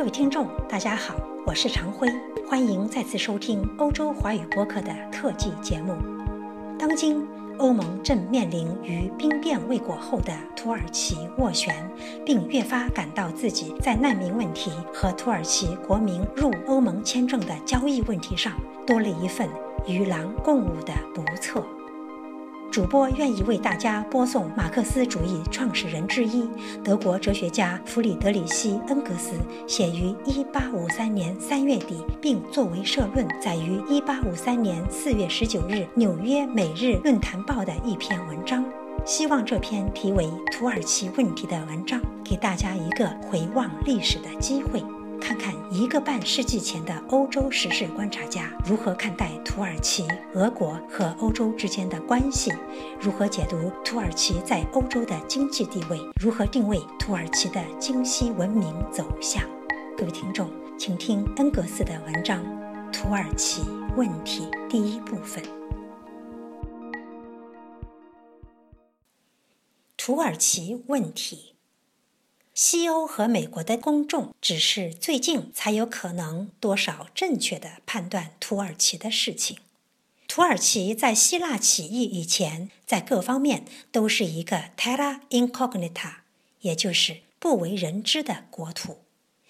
各位听众，大家好，我是常辉，欢迎再次收听欧洲华语播客的特辑节目。当今欧盟正面临于兵变未果后的土耳其斡旋，并越发感到自己在难民问题和土耳其国民入欧盟签证的交易问题上多了一份与狼共舞的不测。主播愿意为大家播送马克思主义创始人之一、德国哲学家弗里德里希·恩格斯写于1853年3月底，并作为社论载于1853年4月19日《纽约每日论坛报》的一篇文章。希望这篇题为《土耳其问题》的文章，给大家一个回望历史的机会。看看一个半世纪前的欧洲时事观察家如何看待土耳其、俄国和欧洲之间的关系，如何解读土耳其在欧洲的经济地位，如何定位土耳其的今西文明走向。各位听众，请听恩格斯的文章《土耳其问题》第一部分：土耳其问题。西欧和美国的公众只是最近才有可能多少正确的判断土耳其的事情。土耳其在希腊起义以前，在各方面都是一个 terra incognita，也就是不为人知的国土。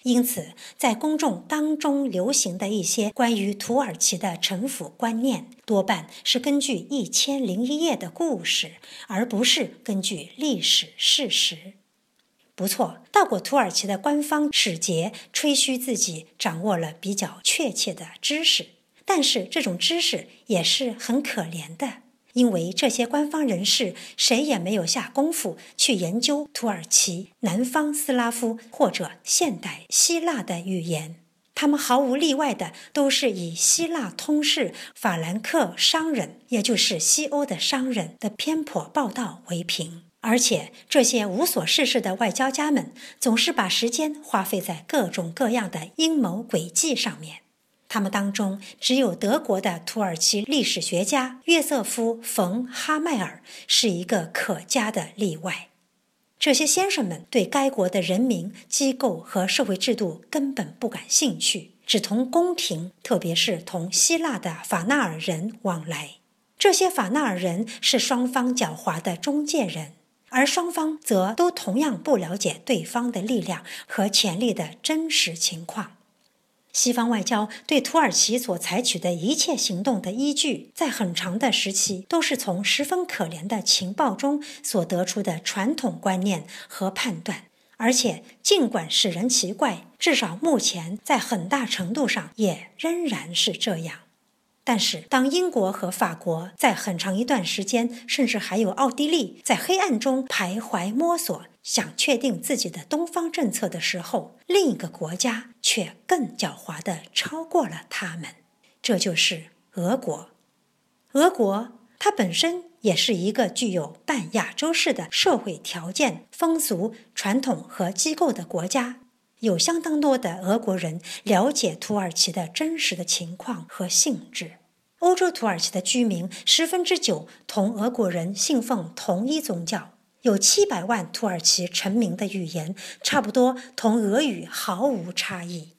因此，在公众当中流行的一些关于土耳其的臣服观念，多半是根据《一千零一夜》的故事，而不是根据历史事实。不错，到过土耳其的官方使节吹嘘自己掌握了比较确切的知识，但是这种知识也是很可怜的，因为这些官方人士谁也没有下功夫去研究土耳其南方斯拉夫或者现代希腊的语言，他们毫无例外的都是以希腊通事法兰克商人，也就是西欧的商人的偏颇报道为凭。而且，这些无所事事的外交家们总是把时间花费在各种各样的阴谋诡计上面。他们当中，只有德国的土耳其历史学家约瑟夫·冯·哈迈尔是一个可嘉的例外。这些先生们对该国的人民、机构和社会制度根本不感兴趣，只同宫廷，特别是同希腊的法纳尔人往来。这些法纳尔人是双方狡猾的中介人。而双方则都同样不了解对方的力量和潜力的真实情况。西方外交对土耳其所采取的一切行动的依据，在很长的时期都是从十分可怜的情报中所得出的传统观念和判断。而且，尽管使人奇怪，至少目前在很大程度上也仍然是这样。但是，当英国和法国在很长一段时间，甚至还有奥地利在黑暗中徘徊摸索，想确定自己的东方政策的时候，另一个国家却更狡猾地超过了他们。这就是俄国。俄国它本身也是一个具有半亚洲式的社会条件、风俗、传统和机构的国家，有相当多的俄国人了解土耳其的真实的情况和性质。欧洲土耳其的居民十分之九同俄国人信奉同一宗教，有七百万土耳其臣民的语言差不多同俄语毫无差异，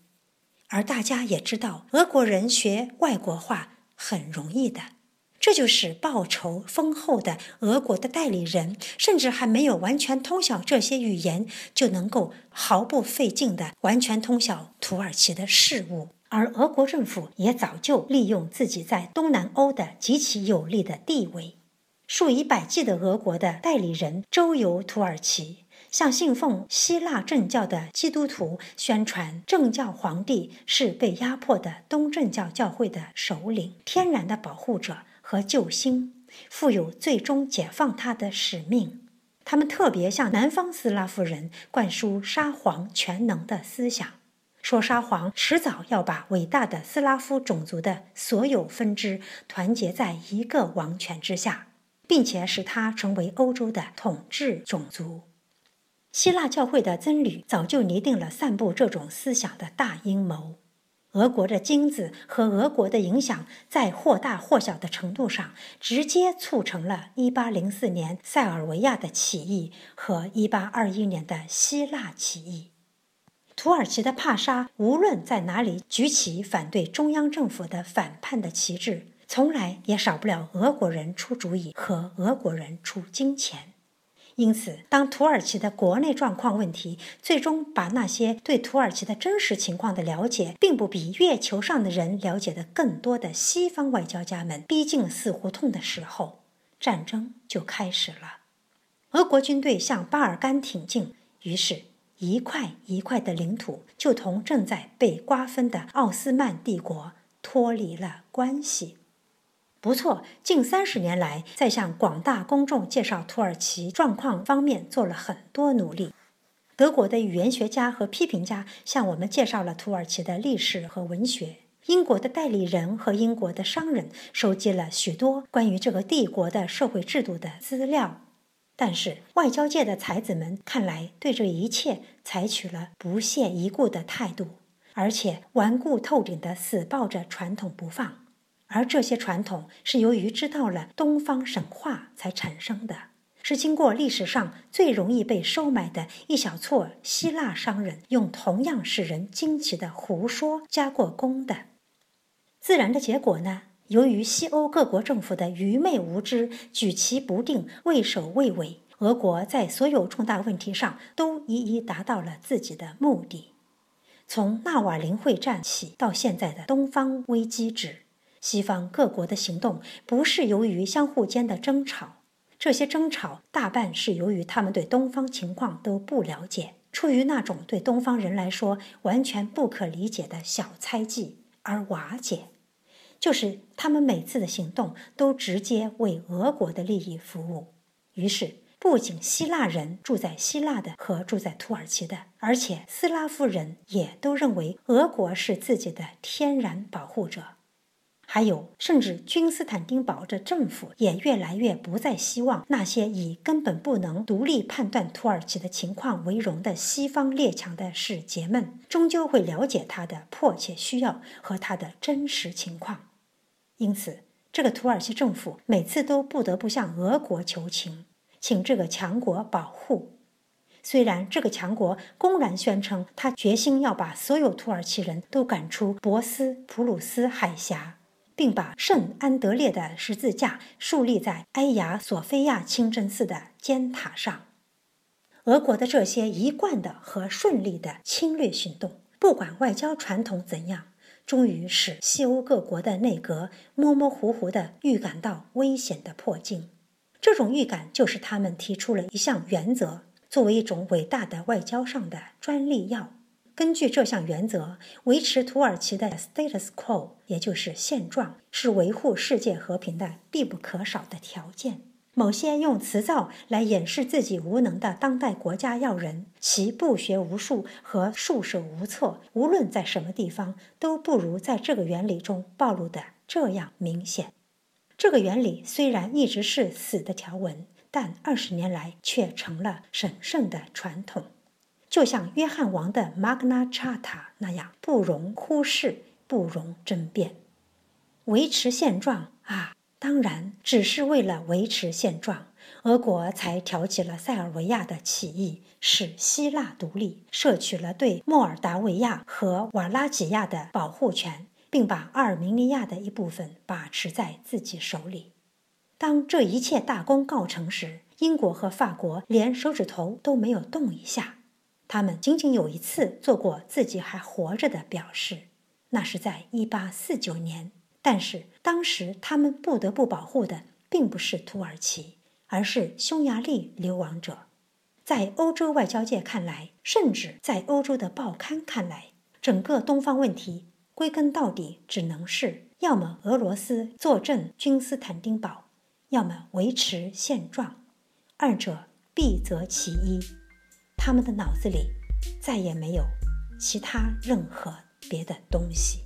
而大家也知道，俄国人学外国话很容易的，这就是报酬丰厚的俄国的代理人，甚至还没有完全通晓这些语言，就能够毫不费劲的完全通晓土耳其的事务。而俄国政府也早就利用自己在东南欧的极其有利的地位，数以百计的俄国的代理人周游土耳其，向信奉希腊正教的基督徒宣传正教皇帝是被压迫的东正教教会的首领、天然的保护者和救星，负有最终解放他的使命。他们特别向南方斯拉夫人灌输沙皇全能的思想。说沙皇迟早要把伟大的斯拉夫种族的所有分支团结在一个王权之下，并且使他成为欧洲的统治种族。希腊教会的僧侣早就拟定了散布这种思想的大阴谋。俄国的金子和俄国的影响，在或大或小的程度上，直接促成了1804年塞尔维亚的起义和1821年的希腊起义。土耳其的帕沙无论在哪里举起反对中央政府的反叛的旗帜，从来也少不了俄国人出主意和俄国人出金钱。因此，当土耳其的国内状况问题最终把那些对土耳其的真实情况的了解，并不比月球上的人了解的更多的西方外交家们逼近死胡同的时候，战争就开始了。俄国军队向巴尔干挺进，于是，一块一块的领土就同正在被瓜分的奥斯曼帝国脱离了关系。不错，近三十年来，在向广大公众介绍土耳其状况方面做了很多努力。德国的语言学家和批评家向我们介绍了土耳其的历史和文学。英国的代理人和英国的商人收集了许多关于这个帝国的社会制度的资料。但是，外交界的才子们看来对这一切采取了不屑一顾的态度，而且顽固透顶地死抱着传统不放。而这些传统是由于知道了东方神话才产生的，是经过历史上最容易被收买的一小撮希腊商人用同样使人惊奇的胡说加过工的。自然的结果呢？由于西欧各国政府的愚昧无知、举棋不定、畏首畏尾，俄国在所有重大问题上都一一达到了自己的目的。从纳瓦林会战起到现在的东方危机止，西方各国的行动不是由于相互间的争吵，这些争吵大半是由于他们对东方情况都不了解，出于那种对东方人来说完全不可理解的小猜忌而瓦解。就是他们每次的行动都直接为俄国的利益服务，于是不仅希腊人住在希腊的和住在土耳其的，而且斯拉夫人也都认为俄国是自己的天然保护者，还有甚至君斯坦丁堡的政府也越来越不再希望那些以根本不能独立判断土耳其的情况为荣的西方列强的使节们，终究会了解他的迫切需要和他的真实情况。因此，这个土耳其政府每次都不得不向俄国求情，请这个强国保护。虽然这个强国公然宣称他决心要把所有土耳其人都赶出博斯普鲁斯海峡，并把圣安德烈的十字架树立在埃亚索菲亚清真寺的尖塔上，俄国的这些一贯的和顺利的侵略行动，不管外交传统怎样。终于使西欧各国的内阁模模糊糊地预感到危险的迫近。这种预感就是他们提出了一项原则，作为一种伟大的外交上的专利药。根据这项原则，维持土耳其的 status quo，也就是现状，是维护世界和平的必不可少的条件。某些用辞藻来掩饰自己无能的当代国家要人，其不学无术和束手无策，无论在什么地方，都不如在这个原理中暴露的这样明显。这个原理虽然一直是死的条文，但二十年来却成了神圣的传统，就像约翰王的 Magna Charta 那样，不容忽视，不容争辩。维持现状啊！当然，只是为了维持现状，俄国才挑起了塞尔维亚的起义，使希腊独立，摄取了对莫尔达维亚和瓦拉几亚的保护权，并把阿尔明尼亚的一部分把持在自己手里。当这一切大功告成时，英国和法国连手指头都没有动一下。他们仅仅有一次做过自己还活着的表示，那是在1849年。但是当时他们不得不保护的并不是土耳其，而是匈牙利流亡者。在欧洲外交界看来，甚至在欧洲的报刊看来，整个东方问题归根到底只能是：要么俄罗斯坐镇君斯坦丁堡，要么维持现状，二者必择其一。他们的脑子里再也没有其他任何别的东西。